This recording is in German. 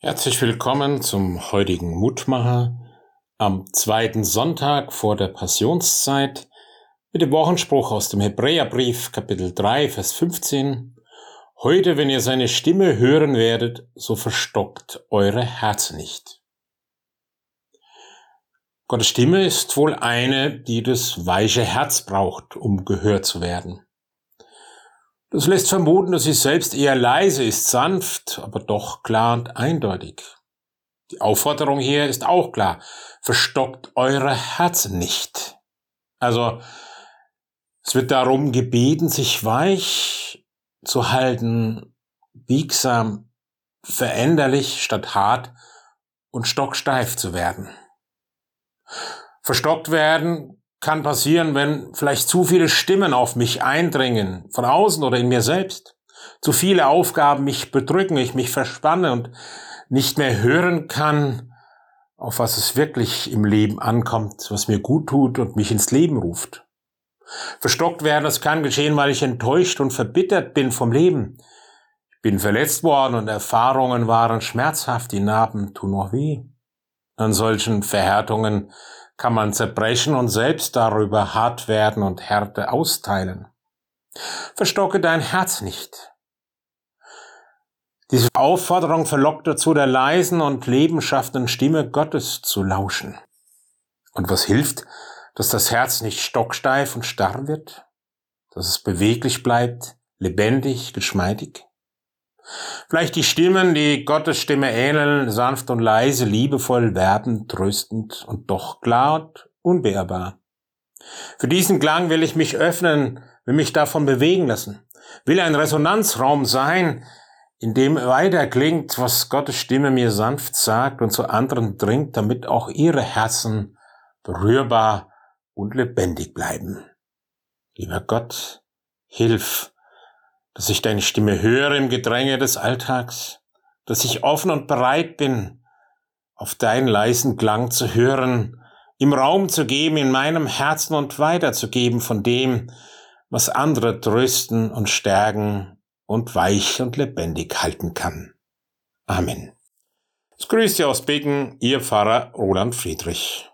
Herzlich willkommen zum heutigen Mutmacher am zweiten Sonntag vor der Passionszeit mit dem Wochenspruch aus dem Hebräerbrief Kapitel 3 Vers 15. Heute, wenn ihr seine Stimme hören werdet, so verstockt eure Herzen nicht. Gottes Stimme ist wohl eine, die das weiche Herz braucht, um gehört zu werden. Das lässt vermuten, dass sie selbst eher leise ist, sanft, aber doch klar und eindeutig. Die Aufforderung hier ist auch klar. Verstockt eure Herzen nicht. Also, es wird darum gebeten, sich weich zu halten, biegsam, veränderlich statt hart und stocksteif zu werden. Verstockt werden kann passieren, wenn vielleicht zu viele Stimmen auf mich eindringen, von außen oder in mir selbst. Zu viele Aufgaben mich bedrücken, ich mich verspanne und nicht mehr hören kann, auf was es wirklich im Leben ankommt, was mir gut tut und mich ins Leben ruft. Verstockt werden, das kann geschehen, weil ich enttäuscht und verbittert bin vom Leben. Ich bin verletzt worden und Erfahrungen waren schmerzhaft, die Narben tun noch weh. An solchen Verhärtungen kann man zerbrechen und selbst darüber hart werden und Härte austeilen. Verstocke dein Herz nicht. Diese Aufforderung verlockt dazu, der leisen und lebenschaffenden Stimme Gottes zu lauschen. Und was hilft, dass das Herz nicht stocksteif und starr wird, dass es beweglich bleibt, lebendig, geschmeidig? Vielleicht die Stimmen, die Gottes Stimme ähneln, sanft und leise, liebevoll, werbend, tröstend und doch klar und unbeirrbar. Für diesen Klang will ich mich öffnen, will mich davon bewegen lassen, will ein Resonanzraum sein, in dem weiter klingt, was Gottes Stimme mir sanft sagt und zu anderen dringt, damit auch ihre Herzen berührbar und lebendig bleiben. Lieber Gott, hilf, dass ich deine Stimme höre im Gedränge des Alltags, dass ich offen und bereit bin, auf deinen leisen Klang zu hören, ihm Raum zu geben in meinem Herzen und weiterzugeben von dem, was andere trösten und stärken und weich und lebendig halten kann. Amen. Es grüßt Sie aus Begen, Ihr Pfarrer Roland Friedrich.